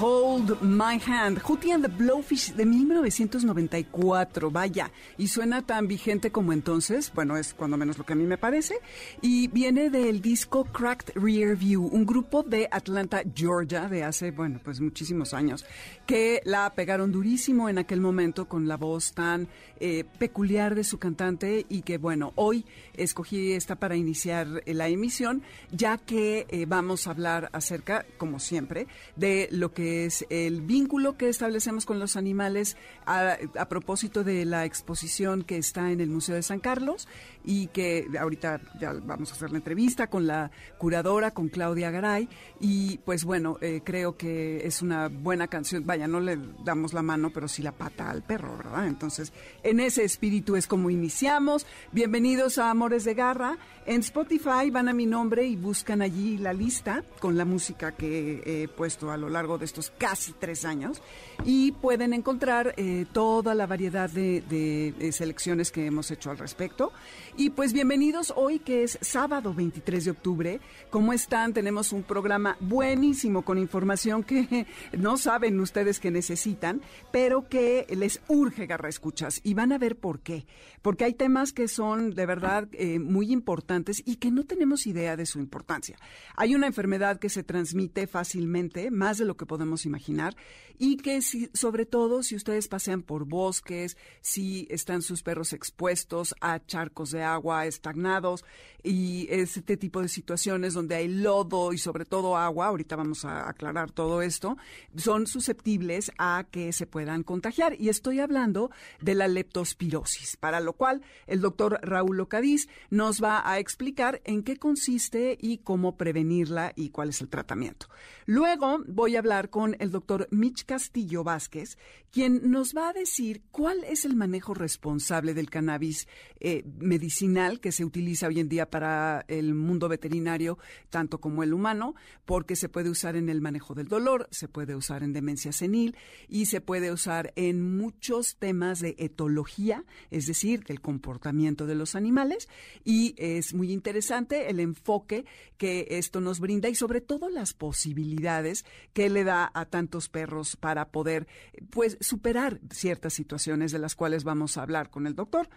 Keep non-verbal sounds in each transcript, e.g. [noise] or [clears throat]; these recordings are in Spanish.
Hold My Hand, Hootie and the Blowfish de 1994, vaya, y suena tan vigente como entonces, bueno, es cuando menos lo que a mí me parece, y viene del disco Cracked Rear View, un grupo de Atlanta, Georgia, de hace, bueno, pues muchísimos años, que la pegaron durísimo en aquel momento con la voz tan eh, peculiar de su cantante y que, bueno, hoy escogí esta para iniciar la emisión, ya que eh, vamos a hablar acerca, como siempre, de lo que es el vínculo que establecemos con los animales a, propósito de la exposición que está en el Museo de San Carlos y que ahorita ya vamos a hacer la entrevista con la curadora, con Claudia Garay. Y pues bueno, eh, creo que es una buena canción. Vaya, no le damos la mano, pero sí la pata al perro, ¿verdad? Entonces, en ese espíritu es como iniciamos. Bienvenidos a Amores de Garra. En Spotify van a mi nombre y buscan allí la lista con la música que he puesto a lo largo de estos casi tres años y pueden encontrar eh, toda la variedad de, selecciones que hemos hecho al respecto. Y pues bienvenidos hoy que es sábado 23 de octubre. ¿Cómo están? Tenemos un programa buenísimo con información que [laughs] no saben ustedes que necesitan, pero que les urge garra escuchas y van a ver por qué. Porque hay temas que son de verdad eh, muy importantes y que no tenemos idea de su importancia. Hay una enfermedad que se transmite fácilmente, más de lo que podemos imaginar, y que si, sobre todo si ustedes pasean por bosques, si están sus perros expuestos a charcos de agua estagnados y este tipo de situaciones donde hay lodo y sobre todo agua, ahorita vamos a aclarar todo esto, son susceptibles a que se puedan contagiar. Y estoy hablando de la leptospirosis, para lo cual el doctor Raúl Ocadiz nos va a explicar en qué consiste y cómo prevenirla y cuál es el tratamiento. Luego voy a hablar con el doctor Mitch Castillo Vázquez, quien nos va a decir cuál es el manejo responsable del cannabis eh, medicinal que se utiliza hoy en día para el mundo veterinario, tanto como el humano, porque se puede usar en el manejo del dolor, se puede usar en demencia senil y se puede usar en muchos temas de etología, es decir, del comportamiento de los animales, y es muy interesante el enfoque que esto nos brinda y sobre todo las posibilidades que le da a tantos perros para poder pues superar ciertas situaciones de las cuales vamos a hablar con el doctor.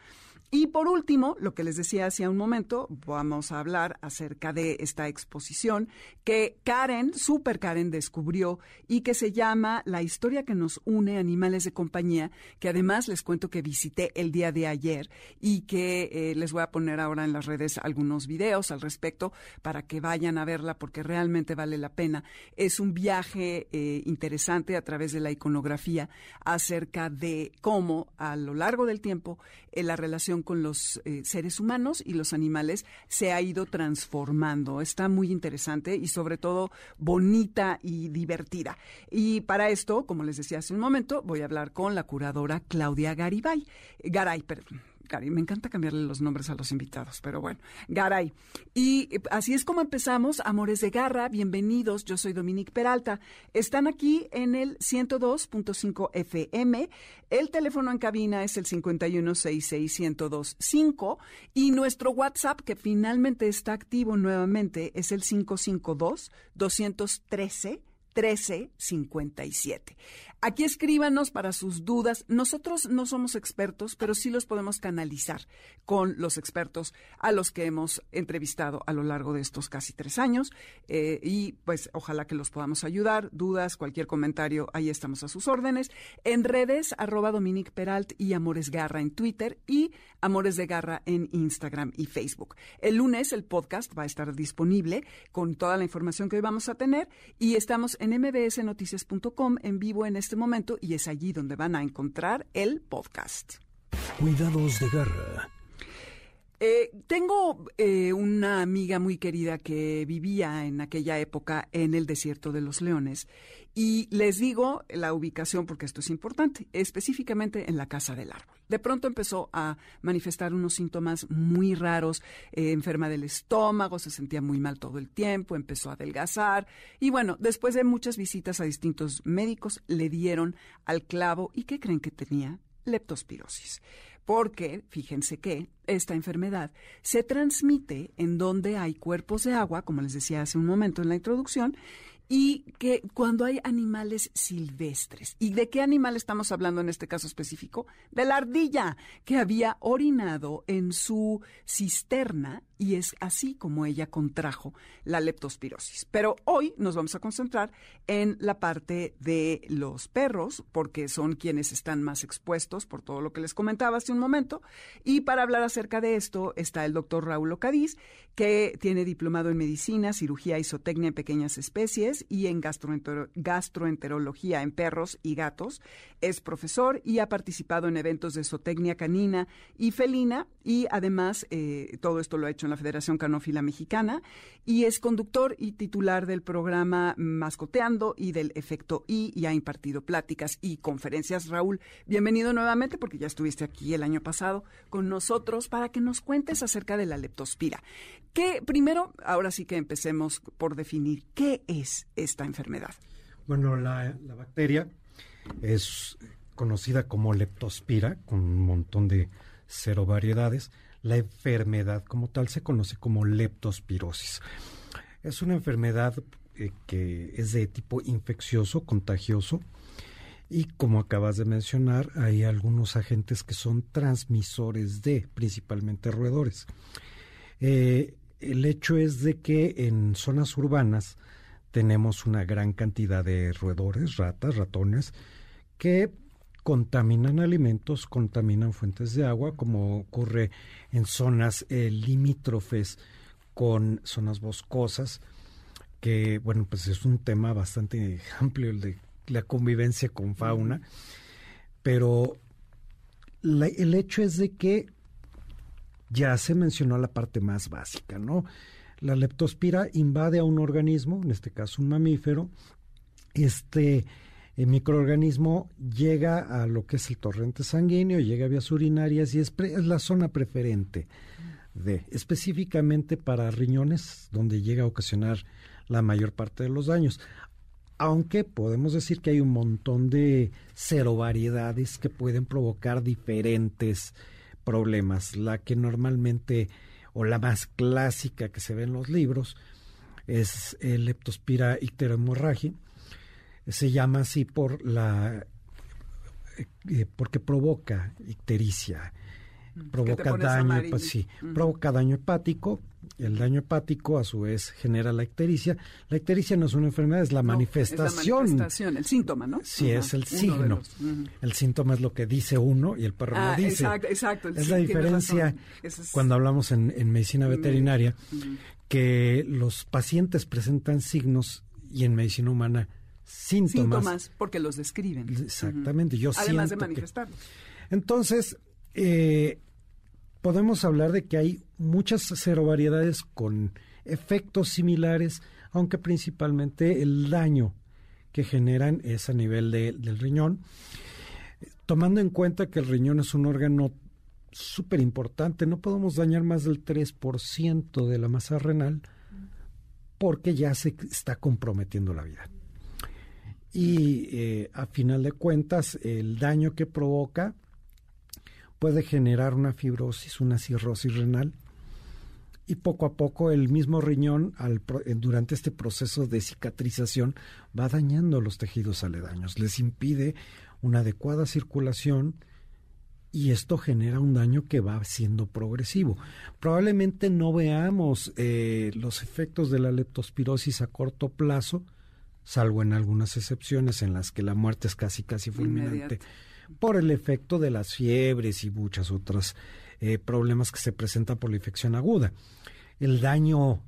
Y por último, lo que les decía hace un momento, vamos a hablar acerca de esta exposición que Karen, Super Karen, descubrió y que se llama La historia que nos une animales de compañía, que además les cuento que visité el día de ayer y que eh, les voy a poner ahora en las redes algunos videos al respecto para que vayan a verla porque realmente vale la pena. Es un viaje eh, interesante a través de la iconografía acerca de cómo a lo largo del tiempo eh, la relación con los eh, seres humanos y los animales se ha ido transformando. Está muy interesante y sobre todo bonita y divertida. Y para esto, como les decía hace un momento, voy a hablar con la curadora Claudia Garibay. Garay, perdón. Me encanta cambiarle los nombres a los invitados, pero bueno, Garay. Y eh, así es como empezamos, Amores de Garra, bienvenidos, yo soy Dominique Peralta. Están aquí en el 102.5 FM, el teléfono en cabina es el 5166125 y nuestro WhatsApp, que finalmente está activo nuevamente, es el 552 213 1357. Aquí escríbanos para sus dudas. Nosotros no somos expertos, pero sí los podemos canalizar con los expertos a los que hemos entrevistado a lo largo de estos casi tres años. Eh, y pues ojalá que los podamos ayudar. Dudas, cualquier comentario, ahí estamos a sus órdenes. En redes, arroba Dominique Peralt y Amores Garra en Twitter y Amores de Garra en Instagram y Facebook. El lunes el podcast va a estar disponible con toda la información que hoy vamos a tener y estamos en mbsnoticias.com en vivo en este este momento y es allí donde van a encontrar el podcast. Cuidados de garra. Eh, tengo eh, una amiga muy querida que vivía en aquella época en el desierto de los leones y les digo la ubicación porque esto es importante, específicamente en la casa del árbol. De pronto empezó a manifestar unos síntomas muy raros, eh, enferma del estómago, se sentía muy mal todo el tiempo, empezó a adelgazar y bueno, después de muchas visitas a distintos médicos le dieron al clavo y ¿qué creen que tenía? leptospirosis. Porque, fíjense que esta enfermedad se transmite en donde hay cuerpos de agua, como les decía hace un momento en la introducción, y que cuando hay animales silvestres. ¿Y de qué animal estamos hablando en este caso específico? De la ardilla que había orinado en su cisterna y es así como ella contrajo la leptospirosis. Pero hoy nos vamos a concentrar en la parte de los perros, porque son quienes están más expuestos por todo lo que les comentaba hace un momento. Y para hablar acerca de esto está el doctor Raúl Ocadiz, que tiene diplomado en medicina, cirugía y zootecnia en pequeñas especies y en gastroenterología en perros y gatos. Es profesor y ha participado en eventos de zootecnia canina y felina y además eh, todo esto lo ha hecho en la Federación Canófila Mexicana y es conductor y titular del programa Mascoteando y del Efecto I y ha impartido pláticas y conferencias. Raúl, bienvenido nuevamente porque ya estuviste aquí el año pasado con nosotros para que nos cuentes acerca de la leptospira. ¿Qué, primero, ahora sí que empecemos por definir qué es esta enfermedad? Bueno, la, bacteria es conocida como leptospira, con un montón de cero variedades la enfermedad como tal se conoce como leptospirosis. Es una enfermedad eh, que es de tipo infeccioso, contagioso, y como acabas de mencionar, hay algunos agentes que son transmisores de, principalmente roedores. Eh, el hecho es de que en zonas urbanas tenemos una gran cantidad de roedores, ratas, ratones, que contaminan alimentos, contaminan fuentes de agua, como ocurre en zonas eh, limítrofes con zonas boscosas, que bueno, pues es un tema bastante [laughs] amplio el de la convivencia con fauna, pero el hecho es de que ya se mencionó la parte más básica, ¿no? La leptospira invade a un organismo, en este caso un mamífero, este el microorganismo llega a lo que es el torrente sanguíneo, llega a vías urinarias y es, la zona preferente de, específicamente para riñones, donde llega a ocasionar la mayor parte de los daños. Aunque podemos decir que hay un montón de cero variedades que pueden provocar diferentes problemas. La que normalmente, o la más clásica que se ve en los libros, es el Leptospira icterohemorragia, se llama así por la eh, eh, porque provoca ictericia, provoca daño, pues, sí, provoca daño hepático. El daño hepático a su vez genera la ictericia. La ictericia no es una enfermedad, es la manifestación. Es la manifestación, el síntoma, ¿no? Sí, es el signo. El síntoma es lo que dice uno y el perro lo ah, dice. Exacto, exacto. es la diferencia cuando hablamos en, en medicina veterinaria que los pacientes presentan signos y en medicina humana síntomas. porque los describen. Exactamente, yo Además de manifestarlos. Entonces, eh, podemos hablar de que hay muchas variedades con efectos similares, aunque principalmente el daño que generan es a nivel del riñón, tomando en cuenta que el riñón es un órgano súper importante, no podemos dañar más del 3% de la masa renal porque ya se está comprometiendo la vida. Y eh, a final de cuentas el daño que provoca puede generar una fibrosis, una cirrosis renal. Y poco a poco el mismo riñón al, eh, durante este proceso de cicatrización va dañando los tejidos aledaños, les impide una adecuada circulación y esto genera un daño que va siendo progresivo. Probablemente no veamos eh, los efectos de la leptospirosis a corto plazo, salvo en algunas excepciones en las que la muerte es casi casi fulminante por el efecto de las fiebres y muchas otras eh, problemas que se presentan por la infección aguda. El daño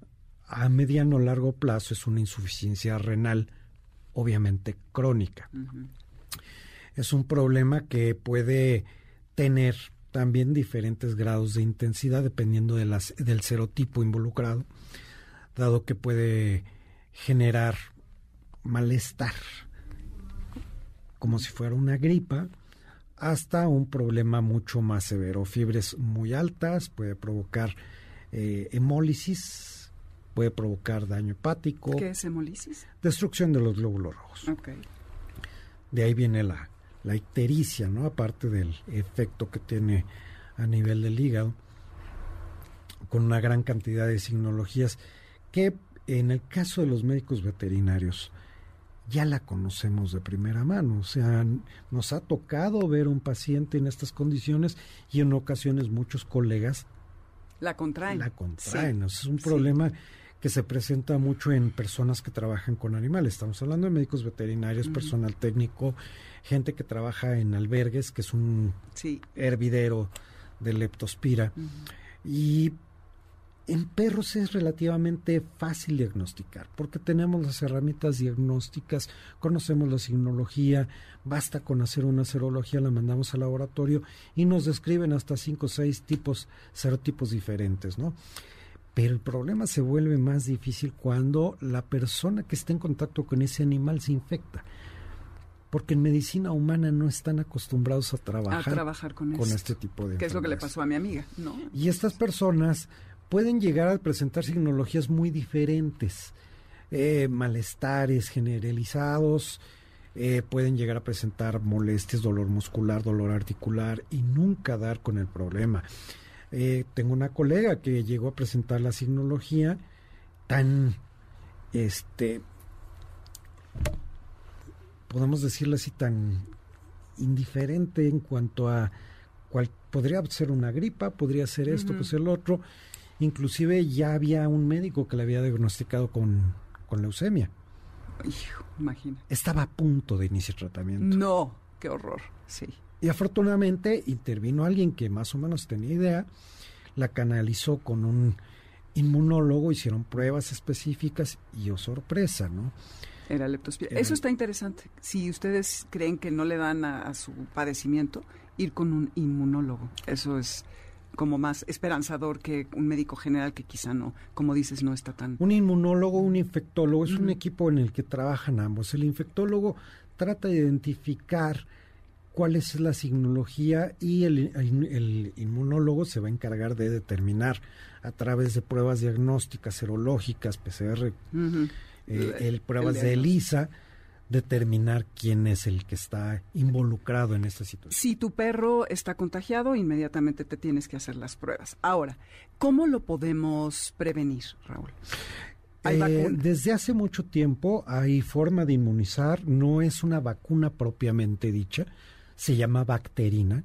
a mediano o largo plazo es una insuficiencia renal, obviamente crónica. Es un problema que puede tener también diferentes grados de intensidad dependiendo de las, del serotipo involucrado, dado que puede generar malestar, como si fuera una gripa, hasta un problema mucho más severo. Fiebres muy altas, puede provocar eh, hemólisis, puede provocar daño hepático. ¿Qué es hemólisis? Destrucción de los glóbulos rojos. De ahí viene la, la ictericia, ¿no? Aparte del efecto que tiene a nivel del hígado, con una gran cantidad de signologías que en el caso de los médicos veterinarios ya la conocemos de primera mano, o sea, nos ha tocado ver un paciente en estas condiciones y en ocasiones muchos colegas la contraen. La contraen, es un problema que se presenta mucho en personas que trabajan con animales. Estamos hablando de médicos veterinarios, personal técnico, gente que trabaja en albergues, que es un hervidero de leptospira. Y en perros es relativamente fácil diagnosticar porque tenemos las herramientas diagnósticas, conocemos la signología, basta con hacer una serología, la mandamos al laboratorio y nos describen hasta cinco o seis tipos, serotipos diferentes, ¿no? Pero el problema se vuelve más difícil cuando la persona que está en contacto con ese animal se infecta. Porque en medicina humana no están acostumbrados a trabajar, con, este tipo de Que es lo que le pasó a mi amiga, ¿no? Y estas personas pueden llegar a presentar signologías muy diferentes. Eh, malestares generalizados, eh, pueden llegar a presentar molestias, dolor muscular, dolor articular y nunca dar con el problema. Eh, tengo una colega que llegó a presentar la signología tan, este, podemos decirlo así, tan indiferente en cuanto a cuál podría ser una gripa, podría ser esto, ser lo otro. Inclusive ya había un médico que le había diagnosticado con, con leucemia. imagina. Estaba a punto de iniciar tratamiento. No, qué horror, sí. Y afortunadamente intervino alguien que más o menos tenía idea, la canalizó con un inmunólogo, hicieron pruebas específicas y oh sorpresa, ¿no? Era leptospira. Eso está interesante. Si ustedes creen que no le dan a, su padecimiento, ir con un inmunólogo. Eso es como más esperanzador que un médico general que quizá no, como dices, no está tan... Un inmunólogo, un infectólogo, es un equipo en el que trabajan ambos. El infectólogo trata de identificar cuál es la signología y el, inmunólogo se va a encargar de determinar a través de pruebas diagnósticas, serológicas, PCR, eh, el, pruebas de ELISA, determinar quién es el que está involucrado en esta situación. Si tu perro está contagiado, inmediatamente te tienes que hacer las pruebas. Ahora, ¿cómo lo podemos prevenir, Raúl? Eh, desde hace mucho tiempo hay forma de inmunizar, no es una vacuna propiamente dicha, se llama bacterina,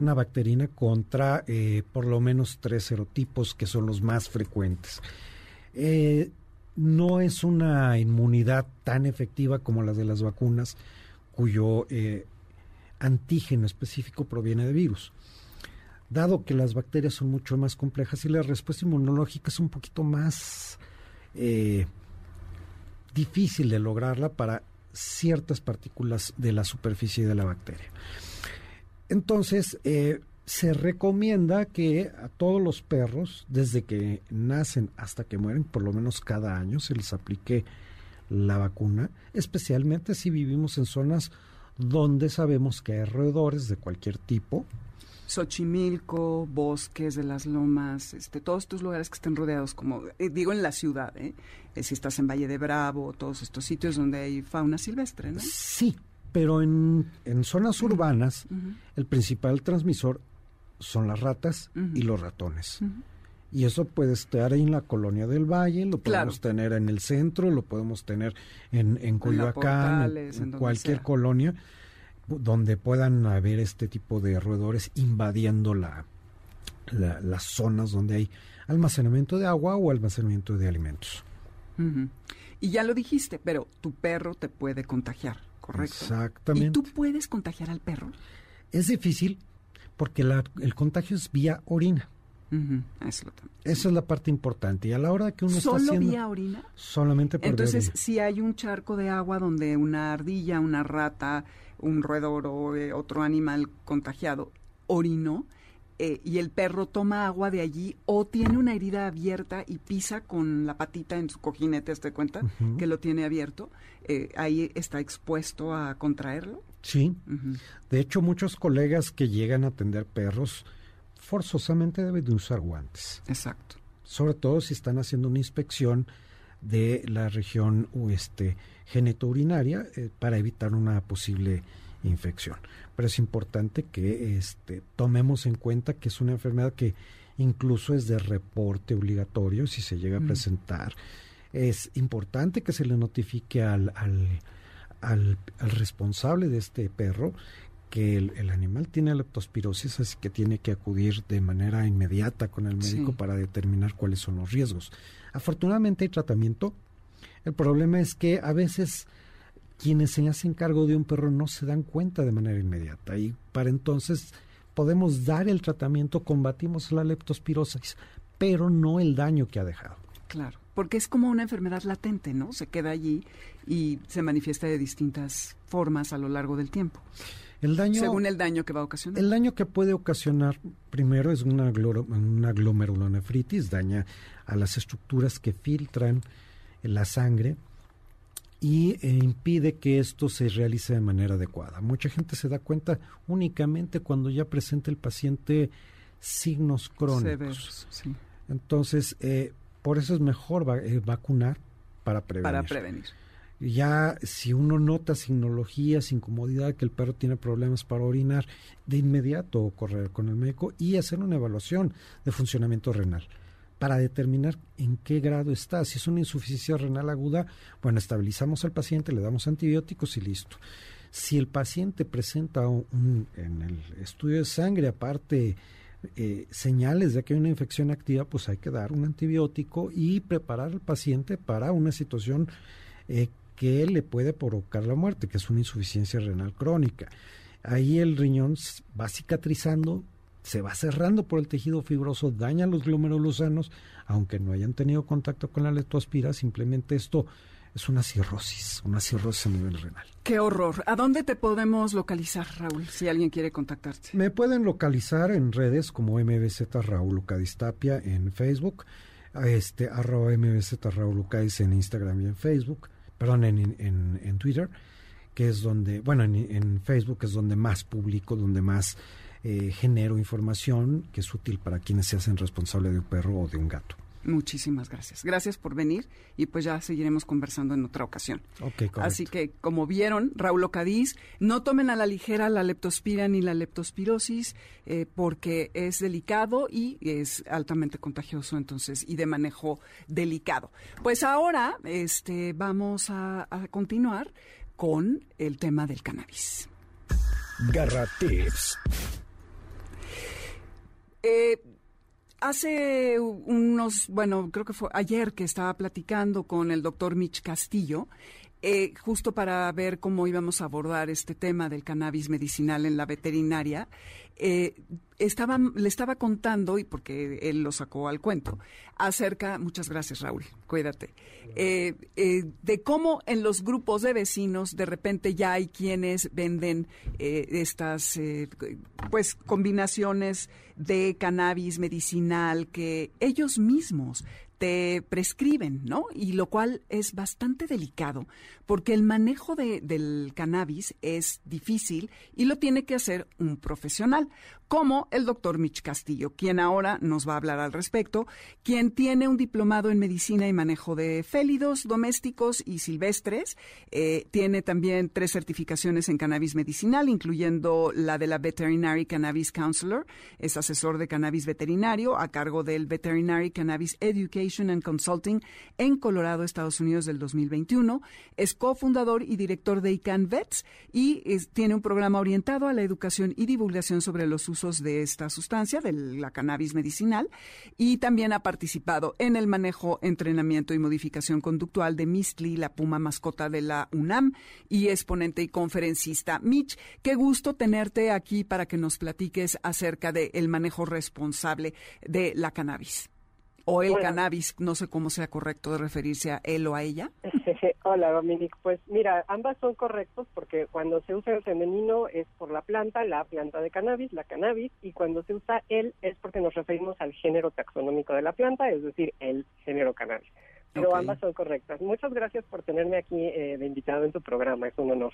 una bacterina contra eh, por lo menos tres serotipos que son los más frecuentes. Eh, no es una inmunidad tan efectiva como la de las vacunas, cuyo eh, antígeno específico proviene de virus. Dado que las bacterias son mucho más complejas y la respuesta inmunológica es un poquito más difícil de lograrla para ciertas partículas de la superficie de la bacteria. Entonces, eh, se recomienda que a todos los perros, desde que nacen hasta que mueren, por lo menos cada año, se les aplique la vacuna, especialmente si vivimos en zonas donde sabemos que hay roedores de cualquier tipo, Xochimilco, bosques de las lomas, este, todos estos lugares que estén rodeados, como eh, digo en la ciudad, ¿eh? ¿eh? si estás en Valle de Bravo, todos estos sitios donde hay fauna silvestre, ¿no? Sí, pero en, en zonas urbanas el principal transmisor son las ratas y los ratones. Y eso puede estar en la colonia del Valle, lo podemos tener en el centro, lo podemos tener en, en Coyoacán, en, cualquier colonia donde puedan haber este tipo de roedores invadiendo la, las zonas donde hay almacenamiento de agua o almacenamiento de alimentos. Y ya lo dijiste, pero tu perro te puede contagiar, ¿correcto? Exactamente. ¿Y tú puedes contagiar al perro? Es difícil porque el contagio es vía orina. Eso Esa es la parte importante. Y a la hora que uno ¿Solo está haciendo... vía orina? Solamente por Entonces, si hay un charco de agua donde una ardilla, una rata, un roedor o eh, otro animal contagiado orinó eh, y el perro toma agua de allí o tiene una herida abierta y pisa con la patita en su cojinete, ¿te cuenta? Que lo tiene abierto, eh, ahí está expuesto a contraerlo. Sí. De hecho, muchos colegas que llegan a atender perros forzosamente deben de usar guantes. Exacto. Sobre todo si están haciendo una inspección de la región este, genetourinaria eh, para evitar una posible infección. Pero es importante que este, tomemos en cuenta que es una enfermedad que incluso es de reporte obligatorio si se llega a presentar. Es importante que se le notifique al, al, al, responsable de este perro que el, animal tiene leptospirosis, así que tiene que acudir de manera inmediata con el médico para determinar cuáles son los riesgos. Afortunadamente hay tratamiento. El problema es que a veces quienes se hacen cargo de un perro no se dan cuenta de manera inmediata y para entonces podemos dar el tratamiento, combatimos la leptospirosis, pero no el daño que ha dejado. Claro, porque es como una enfermedad latente, ¿no? Se queda allí y se manifiesta de distintas formas a lo largo del tiempo. El daño, según el daño que va a ocasionar. El daño que puede ocasionar, primero, es una, una glomerulonefritis, daña a las estructuras que filtran la sangre, y eh, impide que esto se realice de manera adecuada. Mucha gente se da cuenta únicamente cuando ya presenta el paciente signos crónicos. Entonces, eh, por eso es mejor eh, vacunar para prevenir. Para prevenir. Ya si uno nota signologías, incomodidad, que el perro tiene problemas para orinar, de inmediato correr con el médico y hacer una evaluación de funcionamiento renal para determinar en qué grado está. Si es una insuficiencia renal aguda, bueno, estabilizamos al paciente, le damos antibióticos y listo. Si el paciente presenta un, en el estudio de sangre, aparte, eh, señales de que hay una infección activa, pues hay que dar un antibiótico y preparar al paciente para una situación eh, que le puede provocar la muerte, que es una insuficiencia renal crónica. Ahí el riñón va cicatrizando, se va cerrando por el tejido fibroso, daña los glómerulos sanos, aunque no hayan tenido contacto con la leptospira, simplemente esto es una cirrosis, una cirrosis a nivel renal. Qué horror. ¿A dónde te podemos localizar, Raúl, si alguien quiere contactarte? Me pueden localizar en redes como MBZ Raúl Lucadistapia en Facebook, este, arroba MBZ Raúl Lucadis en Instagram y en Facebook, perdón, en, en, en Twitter, que es donde, bueno, en, en Facebook es donde más publico, donde más eh, genero información que es útil para quienes se hacen responsable de un perro o de un gato. Muchísimas gracias. Gracias por venir y pues ya seguiremos conversando en otra ocasión. Así que, como vieron, Raúl Ocadiz, no tomen a la ligera la leptospira ni la leptospirosis eh, porque es delicado y es altamente contagioso, entonces, y de manejo delicado. Pues ahora este, vamos a, a continuar con el tema del cannabis. Garra Tips. Eh, hace unos, bueno, creo que fue ayer que estaba platicando con el doctor Mitch Castillo, eh, justo para ver cómo íbamos a abordar este tema del cannabis medicinal en la veterinaria. Eh, estaba, le estaba contando, y porque él lo sacó al cuento, acerca, muchas gracias Raúl, cuídate, eh, eh, de cómo en los grupos de vecinos de repente ya hay quienes venden estas pues combinaciones de cannabis medicinal que ellos mismos te prescriben, ¿no? Y lo cual es bastante delicado, porque el manejo de, del cannabis es difícil y lo tiene que hacer un profesional como el doctor Mitch Castillo, quien ahora nos va a hablar al respecto, quien tiene un diplomado en medicina y manejo de félidos domésticos y silvestres. Eh, tiene también tres certificaciones en cannabis medicinal, incluyendo la de la Veterinary Cannabis Counselor. Es asesor de cannabis veterinario a cargo del Veterinary Cannabis Education and Consulting en Colorado, Estados Unidos del 2021. Es cofundador y director de ICANN Vets y tiene un programa orientado a la educación y divulgación sobre los usos de esta sustancia, de la cannabis medicinal, y también ha participado en el manejo, entrenamiento y modificación conductual de Mistli, la puma mascota de la UNAM, y exponente y conferencista. Mitch, qué gusto tenerte aquí para que nos platiques acerca del manejo responsable de la cannabis o el cannabis, no sé cómo sea correcto de referirse a él o a ella. [laughs] Hola, Dominic. Pues mira, ambas son correctos porque cuando se usa el femenino es por la planta, la planta de cannabis, la cannabis, y cuando se usa él es porque nos referimos al género taxonómico de la planta, es decir, el género cannabis. Pero ambas son correctas. Muchas gracias por tenerme aquí eh, de invitado en tu programa, es un honor.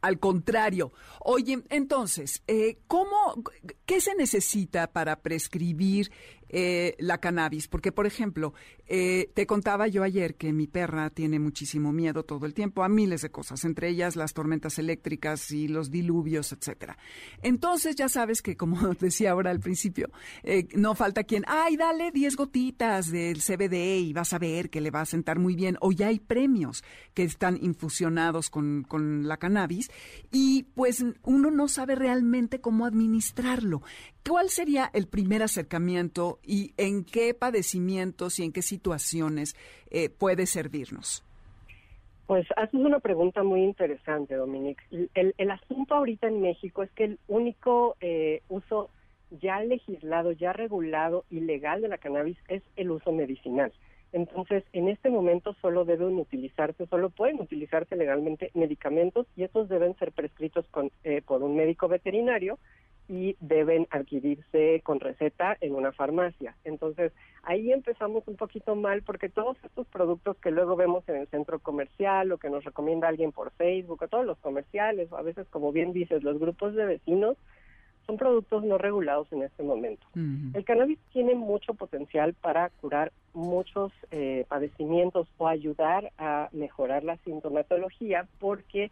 Al contrario. Oye, entonces, eh, ¿cómo, qué se necesita para prescribir eh, la cannabis? Porque, por ejemplo, eh, te contaba yo ayer que mi perra tiene muchísimo miedo todo el tiempo a miles de cosas, entre ellas las tormentas eléctricas y los diluvios, etcétera. Entonces, ya sabes que, como [laughs] decía ahora al principio, eh, no falta quien, ay, dale 10 gotitas del CBD y vas a ver que le va a sentar muy bien. O ya hay premios que están infusionados con, con la cannabis y pues uno no sabe realmente cómo administrarlo. ¿Cuál sería el primer acercamiento y en qué padecimientos y en qué situaciones eh, puede servirnos? Pues haces una pregunta muy interesante, Dominique. El, asunto ahorita en México es que el único eh, uso ya legislado, ya regulado y legal de la cannabis es el uso medicinal. Entonces, en este momento solo deben utilizarse, solo pueden utilizarse legalmente medicamentos y estos deben ser prescritos con, eh, por un médico veterinario y deben adquirirse con receta en una farmacia. Entonces, ahí empezamos un poquito mal porque todos estos productos que luego vemos en el centro comercial o que nos recomienda alguien por Facebook o todos los comerciales o a veces, como bien dices, los grupos de vecinos, son productos no regulados en este momento. El cannabis tiene mucho potencial para curar muchos eh, padecimientos o ayudar a mejorar la sintomatología porque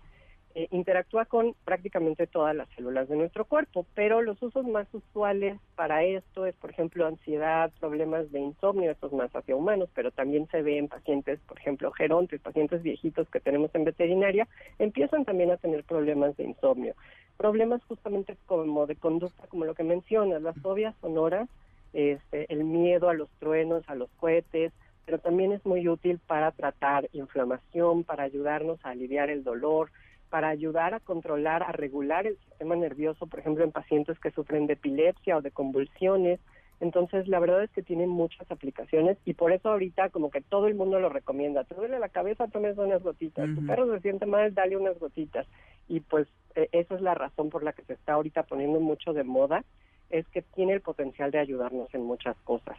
eh, interactúa con prácticamente todas las células de nuestro cuerpo, pero los usos más usuales para esto es, por ejemplo, ansiedad, problemas de insomnio, estos más hacia humanos, pero también se ve en pacientes, por ejemplo, gerontes, pacientes viejitos que tenemos en veterinaria, empiezan también a tener problemas de insomnio. Problemas justamente como de conducta, como lo que mencionas, las fobias sonoras, este, el miedo a los truenos, a los cohetes, pero también es muy útil para tratar inflamación, para ayudarnos a aliviar el dolor, para ayudar a controlar, a regular el sistema nervioso, por ejemplo, en pacientes que sufren de epilepsia o de convulsiones. Entonces, la verdad es que tiene muchas aplicaciones y por eso ahorita como que todo el mundo lo recomienda. Te duele la cabeza, tomes unas gotitas. Tu perro se siente mal, dale unas gotitas. Y pues e, esa es la razón por la que se está ahorita poniendo mucho de moda, es que tiene el potencial de ayudarnos en muchas cosas.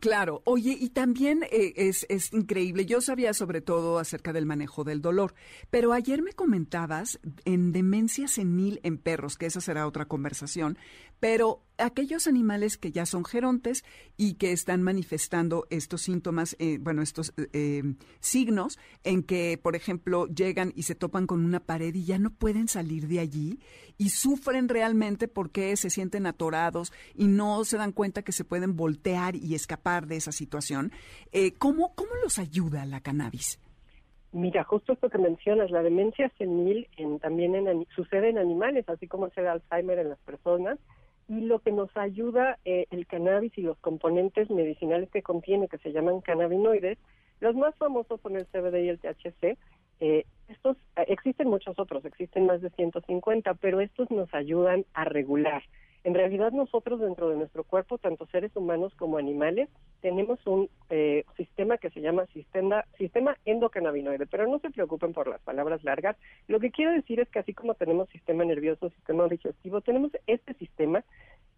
Claro, oye, y también eh, es, es, increíble, yo sabía sobre todo acerca del manejo del dolor, pero ayer me comentabas en demencia senil en perros, que esa será otra conversación, pero aquellos animales que ya son gerontes y que están manifestando estos síntomas, eh, bueno, estos eh, signos en que, por ejemplo, llegan y se topan con una pared y ya no pueden salir de allí y sufren realmente porque se sienten atorados y no se dan cuenta que se pueden voltear y escapar de esa situación. Eh, ¿cómo, ¿Cómo los ayuda la cannabis? Mira, justo esto que mencionas, la demencia senil en, también en, sucede en animales, así como se Alzheimer en las personas y lo que nos ayuda eh, el cannabis y los componentes medicinales que contiene, que se llaman cannabinoides, los más famosos son el CBD y el THC. Eh, estos eh, existen muchos otros, existen más de 150, pero estos nos ayudan a regular en realidad nosotros dentro de nuestro cuerpo, tanto seres humanos como animales, tenemos un eh, sistema que se llama sistema, sistema endocannabinoide, pero no se preocupen por las palabras largas. Lo que quiero decir es que así como tenemos sistema nervioso, sistema digestivo, tenemos este sistema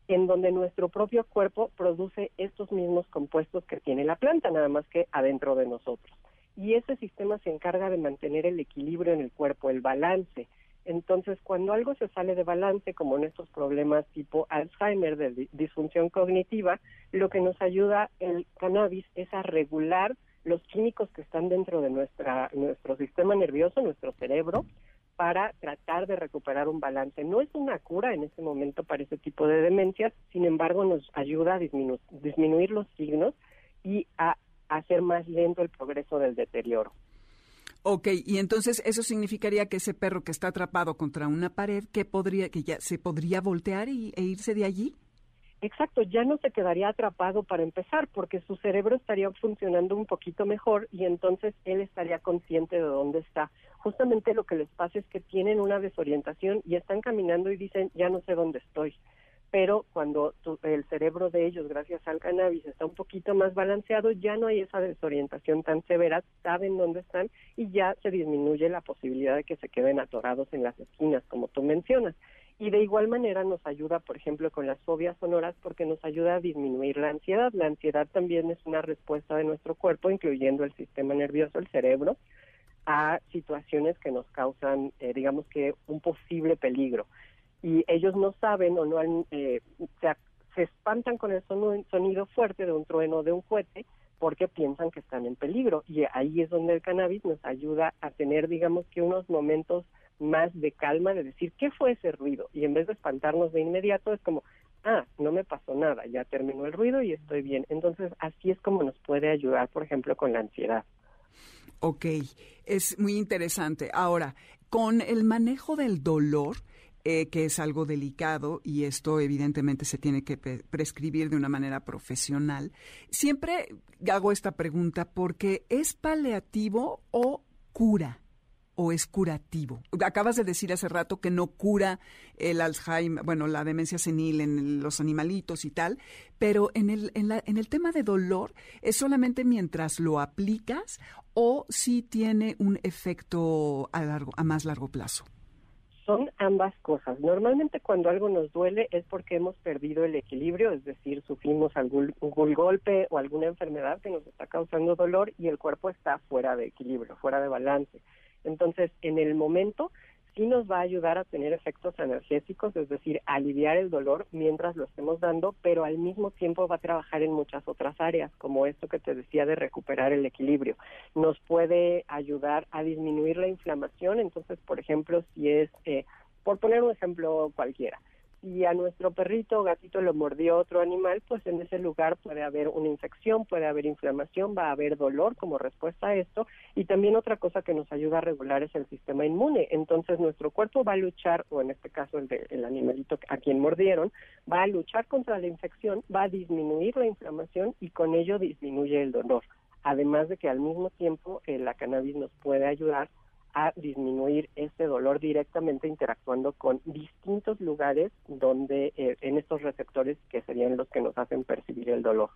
en donde nuestro propio cuerpo produce estos mismos compuestos que tiene la planta, nada más que adentro de nosotros. Y ese sistema se encarga de mantener el equilibrio en el cuerpo, el balance. Entonces, cuando algo se sale de balance, como en estos problemas tipo Alzheimer de disfunción cognitiva, lo que nos ayuda el cannabis es a regular los químicos que están dentro de nuestra, nuestro sistema nervioso, nuestro cerebro, para tratar de recuperar un balance. No es una cura en ese momento para ese tipo de demencias, sin embargo nos ayuda a disminuir los signos y a hacer más lento el progreso del deterioro. Ok, y entonces eso significaría que ese perro que está atrapado contra una pared, que podría, que ya se podría voltear y, e irse de allí. Exacto, ya no se quedaría atrapado para empezar, porque su cerebro estaría funcionando un poquito mejor y entonces él estaría consciente de dónde está. Justamente lo que les pasa es que tienen una desorientación y están caminando y dicen, ya no sé dónde estoy pero cuando el cerebro de ellos, gracias al cannabis, está un poquito más balanceado, ya no hay esa desorientación tan severa, saben dónde están y ya se disminuye la posibilidad de que se queden atorados en las esquinas, como tú mencionas. Y de igual manera nos ayuda, por ejemplo, con las fobias sonoras porque nos ayuda a disminuir la ansiedad. La ansiedad también es una respuesta de nuestro cuerpo, incluyendo el sistema nervioso, el cerebro, a situaciones que nos causan, eh, digamos que, un posible peligro. Y ellos no saben o no han, eh, se, espantan con el sonido fuerte de un trueno de un cohete porque piensan que están en peligro. Y ahí es donde el cannabis nos ayuda a tener, digamos que, unos momentos más de calma, de decir, ¿qué fue ese ruido? Y en vez de espantarnos de inmediato, es como, ah, no me pasó nada, ya terminó el ruido y estoy bien. Entonces, así es como nos puede ayudar, por ejemplo, con la ansiedad. Ok, es muy interesante. Ahora, con el manejo del dolor, eh, que es algo delicado y esto evidentemente se tiene que prescribir de una manera profesional, siempre hago esta pregunta porque ¿es paliativo o cura? o es curativo? Acabas de decir hace rato que no cura el Alzheimer, bueno, la demencia senil en los animalitos y tal, pero en el, en, la, en el tema de dolor, ¿es solamente mientras lo aplicas o si tiene un efecto a, largo, a más largo plazo? Son ambas cosas. Normalmente cuando algo nos duele es porque hemos perdido el equilibrio, es decir, sufrimos algún, algún, golpe o alguna enfermedad que nos está causando dolor y el cuerpo está fuera de equilibrio, fuera de balance. Entonces, en el momento sí nos va a ayudar a tener efectos analgésicos, es decir, aliviar el dolor mientras lo estemos dando, pero al mismo tiempo va a trabajar en muchas otras áreas, como esto que te decía de recuperar el equilibrio. Nos puede ayudar a disminuir la inflamación, entonces, por ejemplo, si es, eh, por poner un ejemplo cualquiera, si a nuestro perrito o gatito lo mordió otro animal, pues en ese lugar puede haber una infección, puede haber inflamación, va a haber dolor como respuesta a esto. Y también otra cosa que nos ayuda a regular es el sistema inmune. Entonces nuestro cuerpo va a luchar, o en este caso el, de, el animalito a quien mordieron, va a luchar contra la infección, va a disminuir la inflamación y con ello disminuye el dolor. Además de que al mismo tiempo eh, la cannabis nos puede ayudar a disminuir este dolor directamente interactuando con distintos lugares donde eh, en estos receptores que serían los que nos hacen percibir el dolor.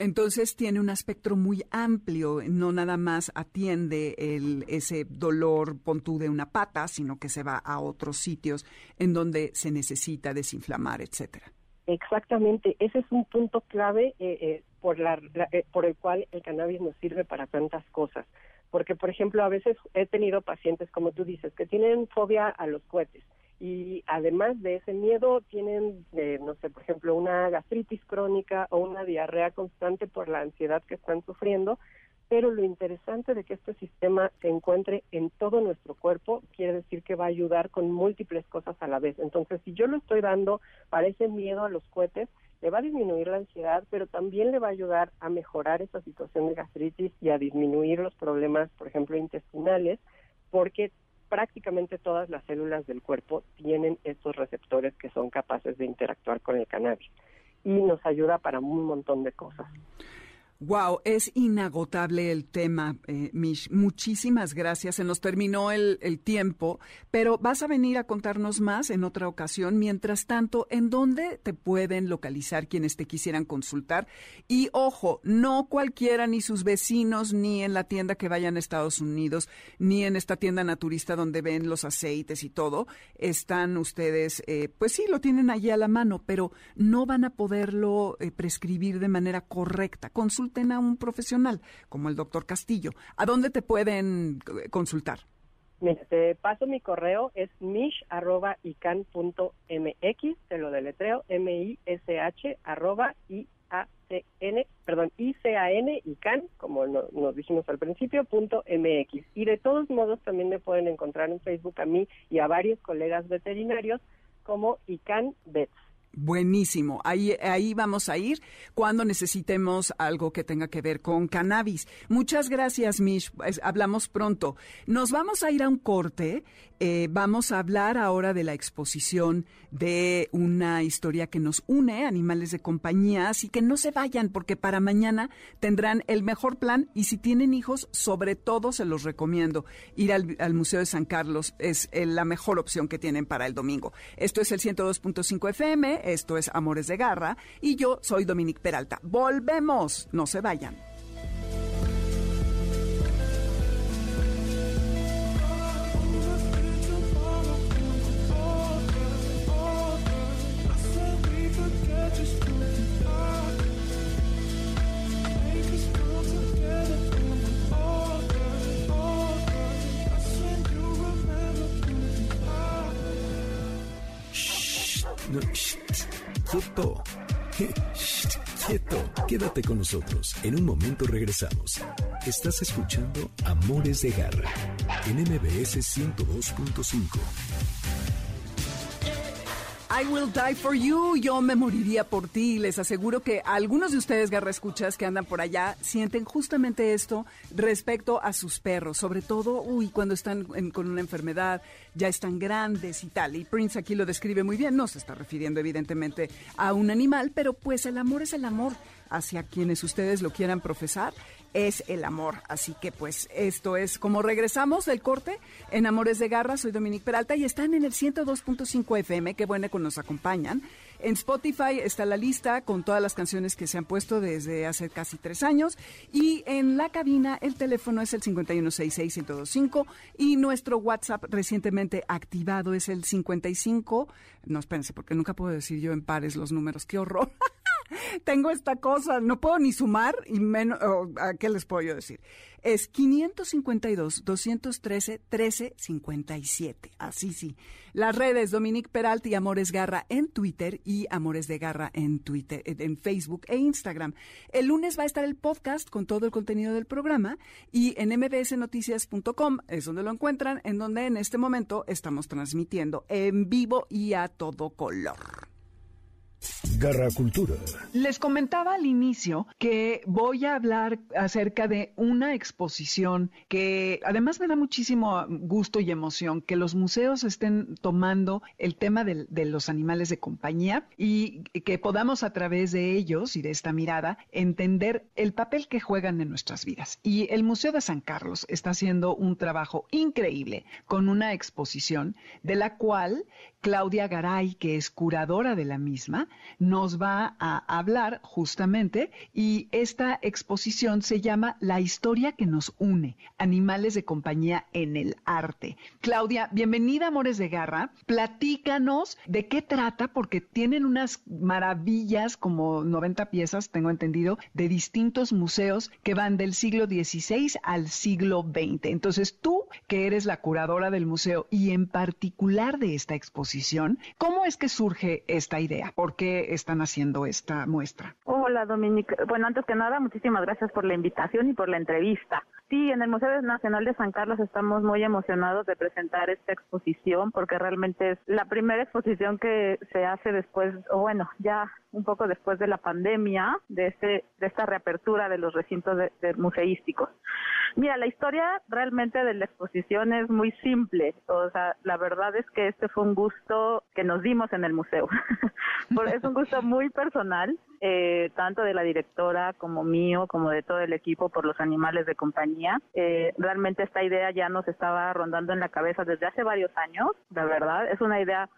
Entonces tiene un espectro muy amplio, no nada más atiende el, ese dolor pontú de una pata, sino que se va a otros sitios en donde se necesita desinflamar, etcétera. Exactamente, ese es un punto clave eh, eh, por, la, por el cual el cannabis nos sirve para tantas cosas porque por ejemplo a veces he tenido pacientes como tú dices que tienen fobia a los cohetes y además de ese miedo tienen eh, no sé por ejemplo una gastritis crónica o una diarrea constante por la ansiedad que están sufriendo pero lo interesante de que este sistema se encuentre en todo nuestro cuerpo quiere decir que va a ayudar con múltiples cosas a la vez. Entonces si yo lo estoy dando para ese miedo a los cohetes le va a disminuir la ansiedad, pero también le va a ayudar a mejorar esa situación de gastritis y a disminuir los problemas, por ejemplo, intestinales, porque prácticamente todas las células del cuerpo tienen estos receptores que son capaces de interactuar con el cannabis y nos ayuda para un montón de cosas. Wow, es inagotable el tema, eh, Mish. Muchísimas gracias. Se nos terminó el, tiempo, pero vas a venir a contarnos más en otra ocasión. Mientras tanto, ¿en dónde te pueden localizar quienes te quisieran consultar? Y ojo, no cualquiera, ni sus vecinos, ni en la tienda que vayan a Estados Unidos, ni en esta tienda naturista donde ven los aceites y todo, están ustedes, eh, pues sí, lo tienen allí a la mano, pero no van a poderlo eh, prescribir de manera correcta. Consulta a un profesional como el doctor Castillo. ¿A dónde te pueden eh, consultar? Mira, te paso mi correo, es mish.ican.mx, te lo deletreo, M-I-S-H, arroba I-A-C-N, perdón, I-C-A-N, ICAN, como nos dijimos al principio, punto MX. Y de todos modos también me pueden encontrar en Facebook a mí y a varios colegas veterinarios como ICAN Vets. Buenísimo. Ahí, ahí vamos a ir cuando necesitemos algo que tenga que ver con cannabis. Muchas gracias, Mish. Hablamos pronto. Nos vamos a ir a un corte. Eh, vamos a hablar ahora de la exposición de una historia que nos une, animales de compañía. Así que no se vayan porque para mañana tendrán el mejor plan y si tienen hijos, sobre todo se los recomiendo. Ir al, Museo de San Carlos es eh, la mejor opción que tienen para el domingo. Esto es el 102.5 FM esto es Amores de Garra y yo soy Dominique Peralta. Volvemos, no se vayan. No, quieto. [laughs] Quieto. Quédate con nosotros. En un momento regresamos. Estás escuchando Amores de Garra en MBS 102.5. I will die for you, yo me moriría por ti. Les aseguro que algunos de ustedes, garra escuchas, que andan por allá, sienten justamente esto respecto a sus perros, sobre todo, uy, cuando están con una enfermedad, ya están grandes y tal. Y Prince aquí lo describe muy bien, no se está refiriendo evidentemente a un animal, pero pues el amor es el amor hacia quienes ustedes lo quieran profesar es el amor. Así que pues esto es como regresamos del corte en Amores de Garra. Soy Dominique Peralta y están en el 102.5 FM. Qué bueno que nos acompañan. En Spotify está la lista con todas las canciones que se han puesto desde hace casi tres años. Y en la cabina el teléfono es el 5166 y nuestro WhatsApp recientemente activado es el 55. No, espérense, porque nunca puedo decir yo en pares los números. ¡Qué horror! [laughs] [laughs] tengo esta cosa, no puedo ni sumar y menos, ¿a qué les puedo yo decir? Es 552-213-1357. Así sí. Las redes Dominique Peralta y Amores Garra en Twitter y Amores de Garra en Twitter, en Facebook e Instagram. El lunes va a estar el podcast con todo el contenido del programa y en mbsnoticias.com es donde lo encuentran, en donde en este momento estamos transmitiendo en vivo y a todo color. Garra Cultura. Les comentaba al inicio que voy a hablar acerca de una exposición que además me da muchísimo gusto y emoción que los museos estén tomando el tema de, de los animales de compañía y que podamos a través de ellos y de esta mirada entender el papel que juegan en nuestras vidas. Y el Museo de San Carlos está haciendo un trabajo increíble con una exposición de la cual Claudia Garay, que es curadora de la misma, nos va a hablar justamente y esta exposición se llama La historia que nos une, animales de compañía en el arte. Claudia, bienvenida Amores de Garra. Platícanos de qué trata porque tienen unas maravillas como 90 piezas, tengo entendido, de distintos museos que van del siglo XVI al siglo XX. Entonces tú, que eres la curadora del museo y en particular de esta exposición, ¿Cómo es que surge esta idea? ¿Por qué están haciendo esta muestra? Hola, Dominique. Bueno, antes que nada, muchísimas gracias por la invitación y por la entrevista. Sí, en el Museo Nacional de San Carlos estamos muy emocionados de presentar esta exposición porque realmente es la primera exposición que se hace después, o bueno, ya un poco después de la pandemia, de, este, de esta reapertura de los recintos museísticos. Mira, la historia realmente de la exposición es muy simple. O sea, la verdad es que este fue un gusto que nos dimos en el museo. [laughs] es un gusto muy personal, eh, tanto de la directora como mío, como de todo el equipo por los animales de compañía. Eh, realmente esta idea ya nos estaba rondando en la cabeza desde hace varios años, la verdad. Es una idea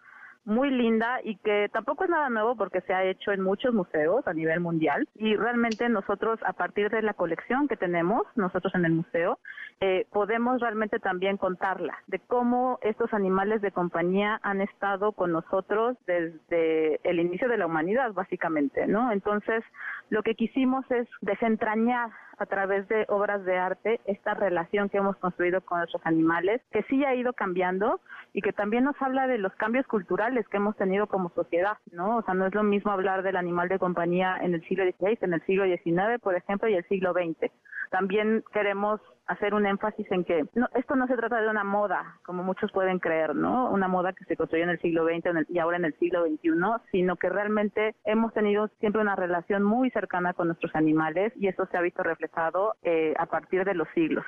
muy linda y que tampoco es nada nuevo porque se ha hecho en muchos museos a nivel mundial. Y realmente nosotros a partir de la colección que tenemos nosotros en el museo eh, podemos realmente también contarla de cómo estos animales de compañía han estado con nosotros desde el inicio de la humanidad básicamente no entonces lo que quisimos es desentrañar a través de obras de arte esta relación que hemos construido con nuestros animales, que sí ha ido cambiando y que también nos habla de los cambios culturales que hemos tenido como sociedad, ¿no? O sea, no es lo mismo hablar del animal de compañía en el siglo XVI, en el siglo XIX, por ejemplo, y el siglo XX. También queremos hacer un énfasis en que no, esto no se trata de una moda, como muchos pueden creer, ¿no? Una moda que se construyó en el siglo XX y ahora en el siglo XXI, sino que realmente hemos tenido siempre una relación muy cercana con nuestros animales y eso se ha visto reflejado eh, a partir de los siglos.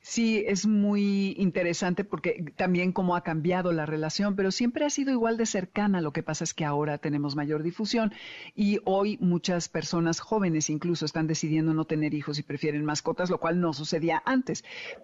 Sí, es muy interesante porque también cómo ha cambiado la relación, pero siempre ha sido igual de cercana. Lo que pasa es que ahora tenemos mayor difusión y hoy muchas personas jóvenes incluso están decidiendo no tener hijos y prefieren mascotas, lo cual no sucedía antes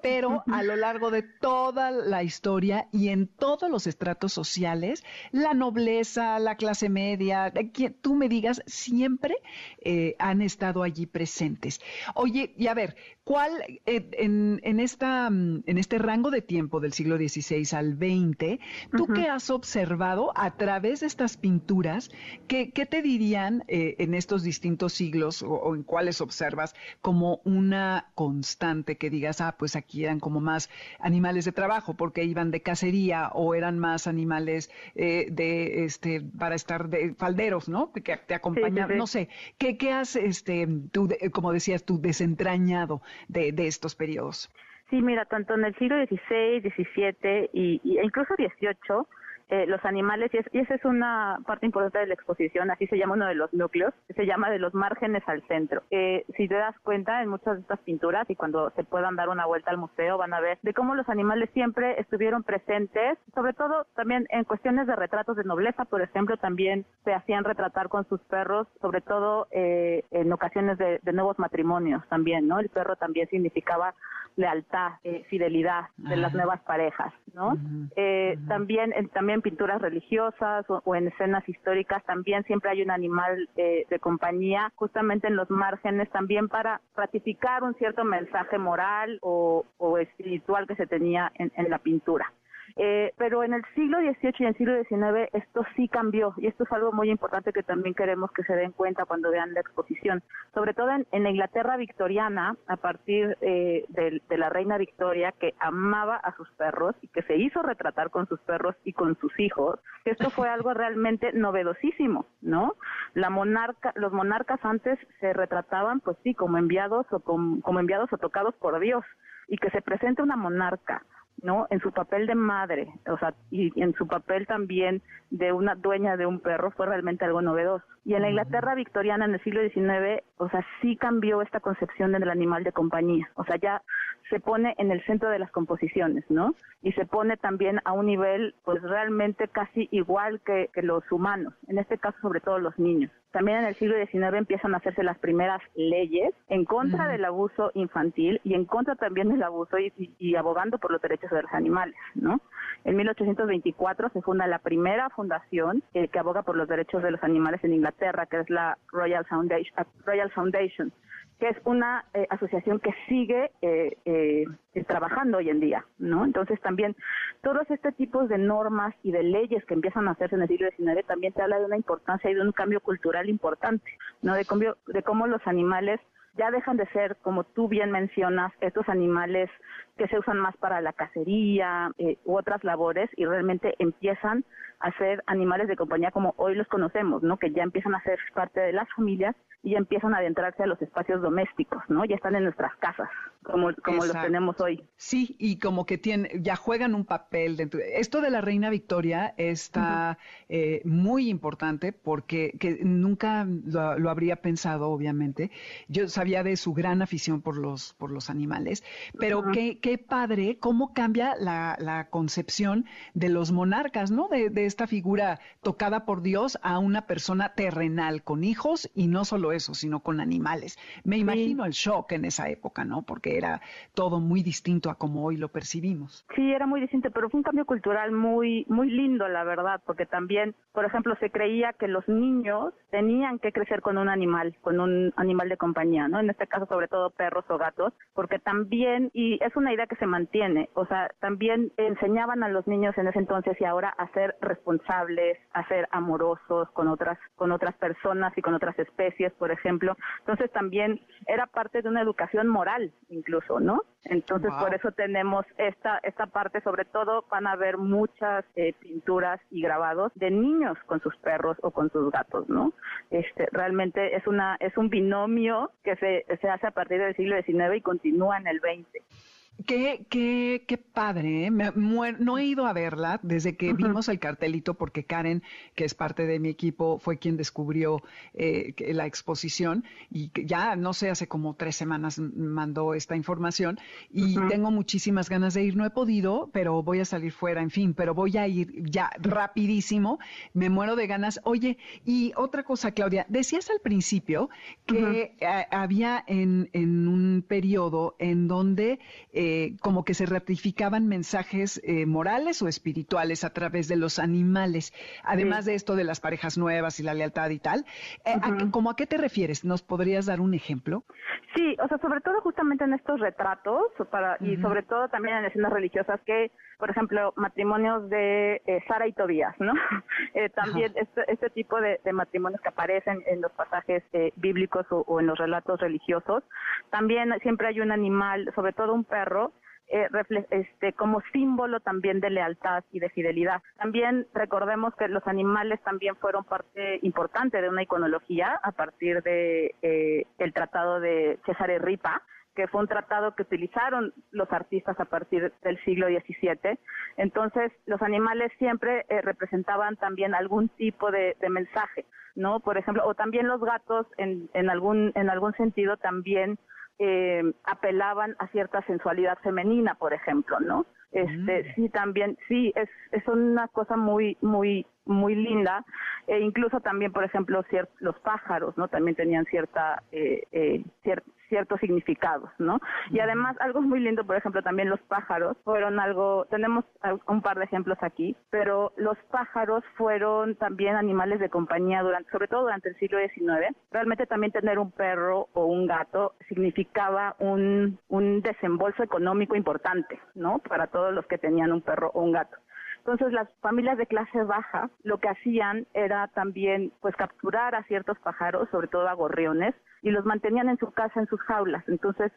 pero a lo largo de toda la historia y en todos los estratos sociales, la nobleza, la clase media, quien tú me digas, siempre eh, han estado allí presentes. Oye, y a ver, ¿Cuál, eh, en, en, esta, mm, en este rango de tiempo del siglo XVI al XX, tú qué has observado a través de estas pinturas, qué, qué te dirían eh, en estos distintos siglos o, en cuáles observas como una constante que digas, ah, pues aquí eran como más animales de trabajo porque iban de cacería o eran más animales eh, de, este, para estar de falderos, ¿no? Que te acompañan, no sé, ¿qué, qué has, este, tú, como decías tú, desentrañado de, de estos periodos? Sí, mira, tanto en el siglo XVI, XVII y, y, incluso XVIII, eh, los animales, y, esa es una parte importante de la exposición, así se llama uno de los núcleos, se llama de los márgenes al centro. Eh, si te das cuenta, en muchas de estas pinturas, y cuando se puedan dar una vuelta al museo, van a ver de cómo los animales siempre estuvieron presentes, sobre todo también en cuestiones de retratos de nobleza, por ejemplo, también se hacían retratar con sus perros, sobre todo eh, en ocasiones de, de, nuevos matrimonios también, ¿no? El perro también significaba lealtad, eh, fidelidad de las nuevas parejas, ¿no? eh, También, también pinturas religiosas o, en escenas históricas también siempre hay un animal eh, de compañía, justamente en los márgenes también para ratificar un cierto mensaje moral o, o espiritual que se tenía en, en la pintura. Eh, pero en el siglo XVIII y en el siglo XIX esto sí cambió y esto es algo muy importante que también queremos que se den cuenta cuando vean la exposición. Sobre todo en, en Inglaterra victoriana, a partir eh, de, de, la reina Victoria, que amaba a sus perros y que se hizo retratar con sus perros y con sus hijos, esto fue [laughs] algo realmente novedosísimo, ¿no? La monarca, los monarcas antes se retrataban, pues sí, como enviados o como enviados o tocados por Dios y que se presente una monarca ¿no? En su papel de madre, o sea, y en su papel también de una dueña de un perro fue realmente algo novedoso. Y en la Inglaterra victoriana en el siglo XIX, o sea, sí cambió esta concepción del animal de compañía. O sea, ya se pone en el centro de las composiciones, ¿no? Y se pone también a un nivel, pues realmente casi igual que, que los humanos, en este caso sobre todo los niños. También en el siglo XIX empiezan a hacerse las primeras leyes en contra del abuso infantil y en contra también del abuso y, y, y, abogando por los derechos de los animales, ¿no? En 1824 se funda la primera fundación eh, que aboga por los derechos de los animales en Inglaterra, que es la Royal Foundation, Royal Foundation que es una eh, asociación que sigue eh, eh, trabajando hoy en día, ¿no? Entonces también todos este tipos de normas y de leyes que empiezan a hacerse en el siglo XIX también te habla de una importancia y de un cambio cultural importante, ¿no? De, de cómo los animales ya dejan de ser, como tú bien mencionas, estos animales que se usan más para la cacería eh, u otras labores y realmente empiezan a ser animales de compañía como hoy los conocemos, ¿no? Que ya empiezan a ser parte de las familias y ya empiezan a adentrarse a los espacios domésticos, ¿no? Ya están en nuestras casas, como, como los tenemos hoy. Sí, y como que tienen, ya juegan un papel dentro. Esto de la reina Victoria está uh -huh. eh, muy importante porque que nunca lo, lo, habría pensado, obviamente. Yo sabía de su gran afición por los, por los animales, pero uh -huh. qué, qué padre cómo cambia la, la concepción de los monarcas, ¿no? De, de esta figura tocada por Dios a una persona terrenal con hijos y no solo eso, sino con animales. Me imagino sí. el shock en esa época, ¿no? Porque era todo muy distinto a como hoy lo percibimos. Sí, era muy distinto, pero fue un cambio cultural muy, muy lindo, la verdad, porque también, por ejemplo, se creía que los niños tenían que crecer con un animal, con un animal de compañía, ¿no? En este caso, sobre todo perros o gatos, porque también, y es una idea que se mantiene, o sea, también enseñaban a los niños en ese entonces y ahora a ser responsables, a ser amorosos con otras, con otras personas y con otras especies, por ejemplo. Entonces también era parte de una educación moral, incluso, ¿no? Entonces wow. por eso tenemos esta, esta parte, sobre todo van a ver muchas eh, pinturas y grabados de niños con sus perros o con sus gatos, ¿no? Este, realmente es una, es un binomio que se, se hace a partir del siglo XIX y continúa en el XX. Qué, qué, qué padre, ¿eh? Me no he ido a verla desde que uh -huh. vimos el cartelito porque Karen, que es parte de mi equipo, fue quien descubrió eh, la exposición y ya, no sé, hace como tres semanas mandó esta información y uh -huh. tengo muchísimas ganas de ir. No he podido, pero voy a salir fuera, en fin, pero voy a ir ya rapidísimo, me muero de ganas. Oye, y otra cosa, Claudia, decías al principio que uh -huh. había en, en, un periodo en donde... Eh, eh, como que se ratificaban mensajes eh, morales o espirituales a través de los animales, además de esto de las parejas nuevas y la lealtad y tal. Eh, ¿Cómo a qué te refieres? ¿Nos podrías dar un ejemplo? Sí, o sea, sobre todo justamente en estos retratos para, y sobre todo también en escenas religiosas que, por ejemplo, matrimonios de Sara y Tobías, ¿no? [laughs] también este, este, tipo de, matrimonios que aparecen en los pasajes bíblicos o en los relatos religiosos, también siempre hay un animal, sobre todo un perro, eh, este, como símbolo también de lealtad y de fidelidad. También recordemos que los animales también fueron parte importante de una iconología a partir de eh, el tratado de Cesare Ripa, que fue un tratado que utilizaron los artistas a partir del siglo XVII. Entonces, los animales siempre eh, representaban también algún tipo de, mensaje, ¿no? Por ejemplo, o también los gatos, en, en, algún, en algún sentido, también eh, apelaban a cierta sensualidad femenina, por ejemplo, ¿no? Este, mm. sí, también, sí, es, es una cosa muy, muy, muy linda. E incluso también, por ejemplo, los pájaros, ¿no? También tenían cierta, eh, eh, ciertos significados, ¿no? Y además, algo muy lindo, por ejemplo, también los pájaros fueron algo, tenemos un par de ejemplos aquí, pero los pájaros fueron también animales de compañía durante, sobre todo durante el siglo XIX. Realmente también tener un perro o un gato significaba un, un desembolso económico importante, ¿no? Para todos los que tenían un perro o un gato. Entonces las familias de clase baja lo que hacían era también pues capturar a ciertos pájaros, sobre todo a gorriones, y los mantenían en su casa, en sus jaulas. Entonces,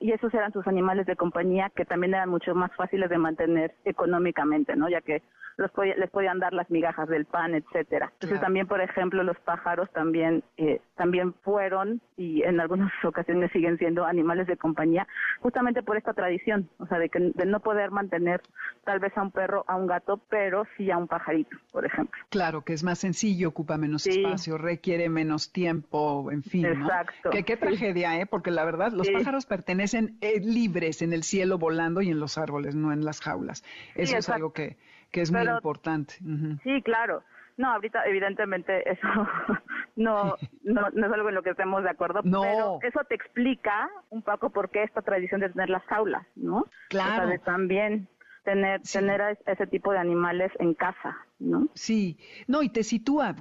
y esos eran sus animales de compañía que también eran mucho más fáciles de mantener económicamente, ¿no? Ya que los les podían dar las migajas del pan, etcétera. Entonces también, por ejemplo, los pájaros también eh, también fueron y en algunas [laughs] ocasiones siguen siendo animales de compañía, justamente por esta tradición, o sea, de que de no poder mantener tal vez a un perro, a un gato, pero sí a un pajarito, por ejemplo. Claro, que es más sencillo, ocupa menos espacio, requiere menos tiempo, en fin. Exacto. Que qué tragedia, ¿eh? Porque la verdad, los pájaros pertenecen eh, libres en el cielo volando y en los árboles, no en las jaulas. Eso es algo que que es muy importante. Sí, claro. No, ahorita evidentemente [laughs] eso no, [laughs] no, no es algo en lo que estemos de acuerdo, no. pero eso te explica un poco por qué esta tradición de tener las jaulas, ¿no? Claro. también tener, tener a ese tipo de animales en casa. ¿No? Sí, no, y te sitúa,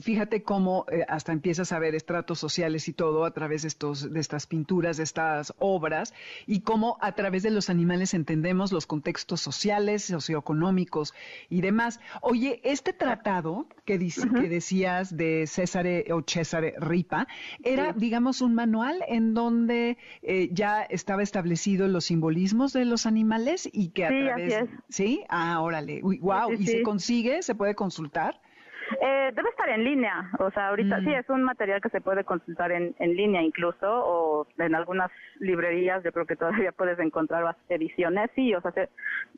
fíjate cómo eh, hasta empiezas a ver estratos sociales y todo a través de, estos, de estas pinturas, de estas obras, y cómo a través de los animales entendemos los contextos sociales, socioeconómicos y demás. Oye, este tratado que, dice, que decías de César o César Ripa, era, digamos, un manual en donde eh, ya estaba establecido los simbolismos de los animales y que a través... Sí, ah, órale, wow, y se consigue ¿Se puede consultar? Eh, debe estar en línea, o sea, ahorita sí mm. es un material que se puede consultar en, en línea incluso, o en algunas librerías, yo creo que todavía [laughs] puedes encontrar ediciones, sí, o sea, se,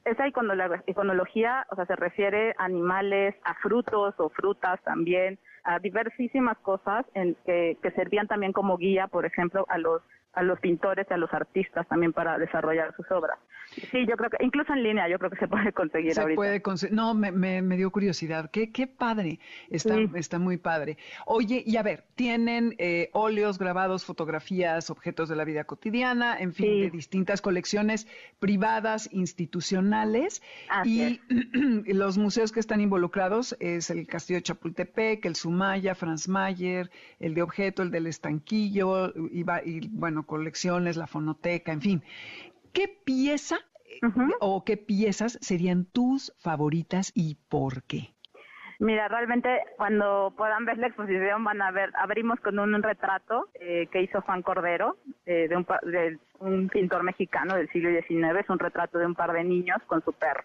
esa iconología, o sea, se refiere a animales, a frutos o frutas también, a diversísimas cosas en que, que servían también como guía, por ejemplo, a los a los pintores y a los artistas también para desarrollar sus obras. Sí, yo creo que incluso en línea yo creo que se puede conseguir se Puede no, me, me, dio curiosidad. Qué, qué padre. Está, está muy padre. Oye, y a ver, tienen eh, óleos, grabados, fotografías, objetos de la vida cotidiana, en fin, de distintas colecciones privadas, institucionales. y [clears throat] los museos que están involucrados es el Castillo de Chapultepec, el Sumaya, Franz Mayer, el de Objeto, el del Estanquillo, y, y bueno, colecciones, la fonoteca, en fin. ¿Qué pieza o qué piezas serían tus favoritas y por qué? Mira, realmente cuando puedan ver la exposición van a ver, abrimos con un, retrato eh, que hizo Juan Cordero, eh, de, un, de un pintor mexicano del siglo XIX, es un retrato de un par de niños con su perro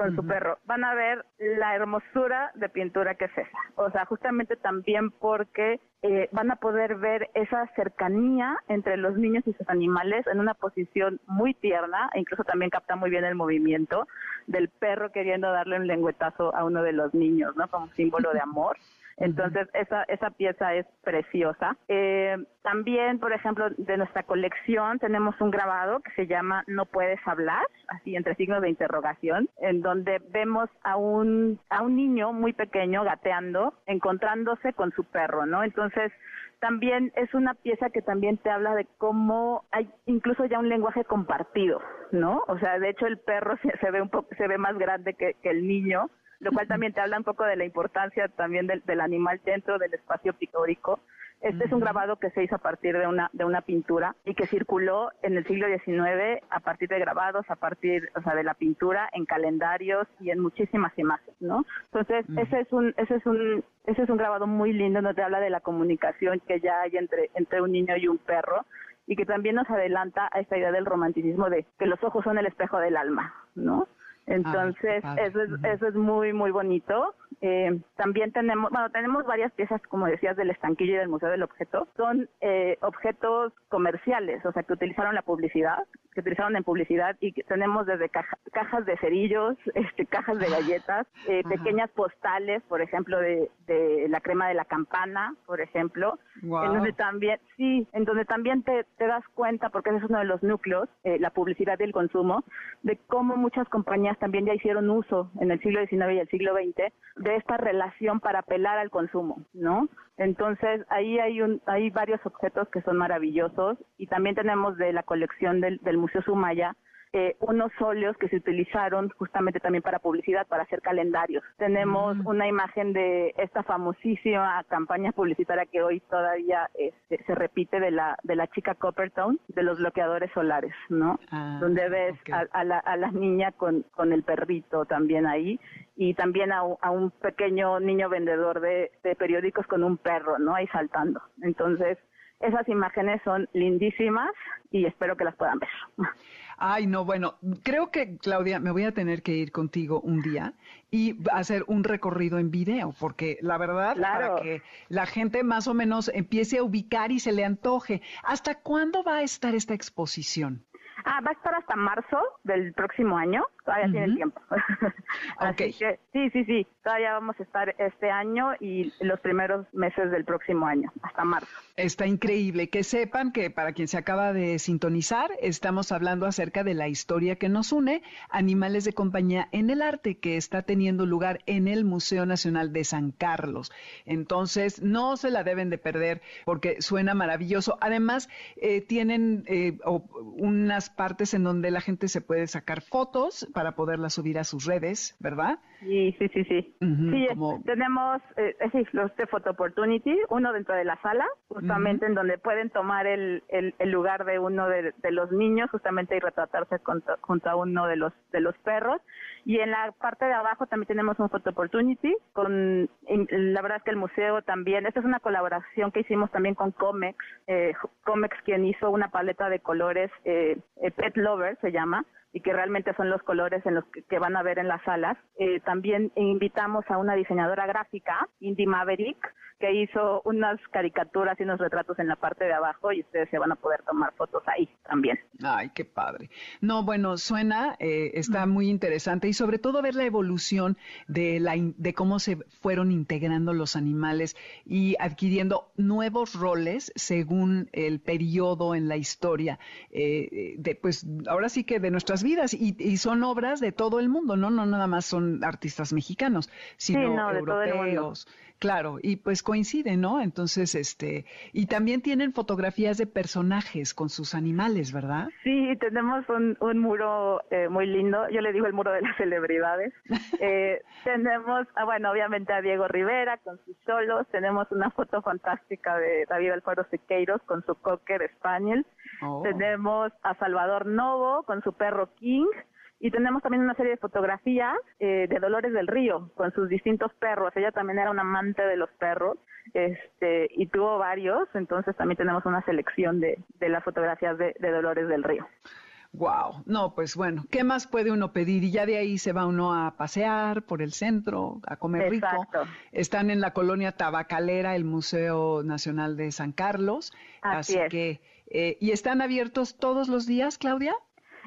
con su perro, van a ver la hermosura de pintura que es esa. O sea, justamente también porque eh, van a poder ver esa cercanía entre los niños y sus animales en una posición muy tierna, e incluso también capta muy bien el movimiento del perro queriendo darle un lengüetazo a uno de los niños, ¿no? Como símbolo de amor. Entonces, esa, esa pieza es preciosa. Eh, también, por ejemplo, de nuestra colección tenemos un grabado que se llama No puedes hablar, así entre signos de interrogación, en donde vemos a un, a un niño muy pequeño gateando, encontrándose con su perro, ¿no? Entonces, también es una pieza que también te habla de cómo hay incluso ya un lenguaje compartido, ¿no? O sea, de hecho el perro [laughs] se, ve un poco, se ve más grande que, el niño, lo cual también te habla un poco de la importancia también del, del animal dentro del espacio pictórico este es un grabado que se hizo a partir de una, de una pintura y que circuló en el siglo XIX a partir de grabados, a partir, o sea, de la pintura, en calendarios y en muchísimas imágenes, ¿no? Entonces, ese es un, ese es un, ese es un grabado muy lindo donde habla de la comunicación que ya hay entre, entre un niño y un perro y que también nos adelanta a esta idea del romanticismo de que los ojos son el espejo del alma, ¿no? Entonces, eso, es, eso es muy, muy bonito. Eh, también tenemos, bueno, tenemos varias piezas, como decías, del estanquillo y del Museo del Objeto. Son eh, objetos comerciales, o sea, que utilizaron la publicidad, que utilizaron en publicidad y que tenemos desde cajas de cerillos, [laughs] este, cajas de galletas, eh, pequeñas postales, por ejemplo, de, de, la crema de la campana, por ejemplo, en donde también, sí, en donde también te, te das cuenta, porque ese es uno de los núcleos, la publicidad y el consumo, de cómo muchas compañías también ya hicieron uso en el siglo XIX y el siglo XX de esta relación para apelar al consumo, ¿no? Entonces ahí hay un, hay varios objetos que son maravillosos y también tenemos de la colección del, del Museo Sumaya eh, unos óleos que se utilizaron justamente también para publicidad, para hacer calendarios. Tenemos mm. una imagen de esta famosísima campaña publicitaria que hoy todavía este, se repite de la, de la chica Coppertone, de los bloqueadores solares, ¿no? Ah, Donde ves a, la, a la niña con, con el perrito también ahí y también a, a un pequeño niño vendedor de, de periódicos con un perro, ¿no? Ahí saltando. Entonces, esas imágenes son lindísimas y espero que las puedan ver. Ay, no, bueno, creo que Claudia, me voy a tener que ir contigo un día y hacer un recorrido en video, porque la verdad, para que la gente más o menos empiece a ubicar y se le antoje. ¿Hasta cuándo va a estar esta exposición? Ah, va a estar hasta marzo del próximo año, todavía tiene tiempo. [laughs] Así que sí, sí, sí, todavía vamos a estar este año y los primeros meses del próximo año, hasta marzo. Está increíble. Que sepan que para quien se acaba de sintonizar, estamos hablando acerca de la historia que nos une, Animales de Compañía en el Arte, que está teniendo lugar en el Museo Nacional de San Carlos. Entonces, no se la deben de perder porque suena maravilloso. Además, eh, tienen eh, unas partes en donde la gente se puede sacar fotos para poderlas subir a sus redes, ¿verdad? Sí, sí, sí, sí. sí tenemos eh, los de Photo Opportunity, uno dentro de la sala, justamente en donde pueden tomar el, el, lugar de uno de, los niños, justamente y retratarse junto, a uno de los de los perros. Y en la parte de abajo también tenemos un Photo Opportunity con, la verdad es que el museo también, esta es una colaboración que hicimos también con Comex, eh, Comex quien hizo una paleta de colores, eh, eh Pet Lover se llama, y que realmente son los colores en los que, van a ver en las salas. Eh, también invitamos a una diseñadora gráfica, Indy Maverick, que hizo unas caricaturas y unos retratos en la parte de abajo y ustedes se van a poder tomar fotos ahí también. Ay, qué padre. No, bueno, suena, eh, está muy interesante y sobre todo ver la evolución de, la, de cómo se fueron integrando los animales y adquiriendo nuevos roles según el periodo en la historia. Eh, de, pues ahora sí que de nuestras vidas y, son obras de todo el mundo, ¿no? No nada más son artistas mexicanos, sino europeos. Claro, y pues coincide, ¿no? Entonces, este, y también tienen fotografías de personajes con sus animales, ¿verdad? Sí, tenemos un, un muro eh, muy lindo, yo le digo el muro de las celebridades. [laughs] eh, tenemos, ah, bueno, obviamente a Diego Rivera con sus solos, tenemos una foto fantástica de David Alfaro Siqueiros con su cocker Spaniel, oh. tenemos a Salvador Novo con su perro King, y tenemos también una serie de fotografías eh, de Dolores del Río con sus distintos perros. Ella también era una amante de los perros este, y tuvo varios, entonces también tenemos una selección de, de las fotografías de, Dolores del Río. Wow, no, pues bueno, ¿qué más puede uno pedir? Y ya de ahí se va uno a pasear por el centro, a comer Exacto. rico. Están en la colonia Tabacalera, el Museo Nacional de San Carlos. Así, que, eh, ¿y están abiertos todos los días, Claudia?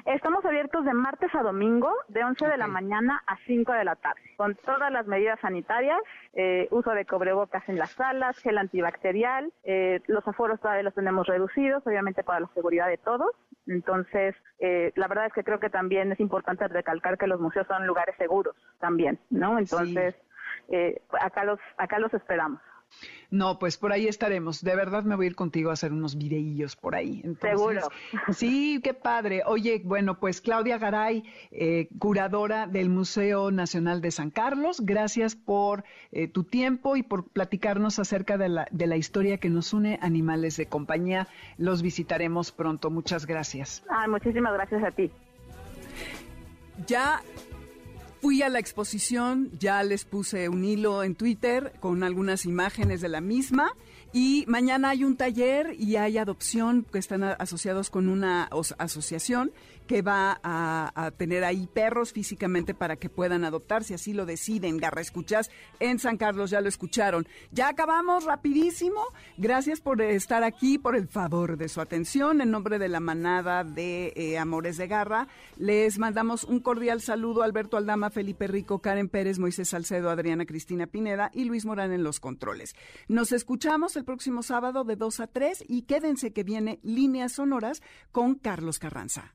Estamos abiertos de martes a domingo, de 11 de la mañana a 5 de la tarde, con todas las medidas sanitarias, eh, uso de cobrebocas en las salas, gel antibacterial, eh, los aforos todavía los tenemos reducidos, obviamente para la seguridad de todos. Entonces, eh, la verdad es que creo que también es importante recalcar que los museos son lugares seguros también, ¿no? Entonces, acá los acá los esperamos. No, pues por ahí estaremos. De verdad me voy a ir contigo a hacer unos videillos por ahí. Seguro. Sí, qué padre. Oye, bueno, pues Claudia Garay, eh, curadora del Museo Nacional de San Carlos, gracias por eh, tu tiempo y por platicarnos acerca de la, de la historia que nos une animales de compañía. Los visitaremos pronto. Muchas gracias. Ah, muchísimas gracias a ti. Ya Fui a la exposición, ya les puse un hilo en Twitter con algunas imágenes de la misma y mañana hay un taller y hay adopción que están asociados con una asociación que va a, tener ahí perros físicamente para que puedan adoptar, si así lo deciden. Garra Escuchas en San Carlos, ya lo escucharon. Ya acabamos rapidísimo. Gracias por estar aquí, por el favor de su atención. En nombre de la manada de eh, Amores de Garra, les mandamos un cordial saludo a Alberto Aldama, Felipe Rico, Karen Pérez, Moisés Salcedo, Adriana Cristina Pineda y Luis Morán en los controles. Nos escuchamos el próximo sábado de 2 a 3 y quédense que viene Líneas Sonoras con Carlos Carranza.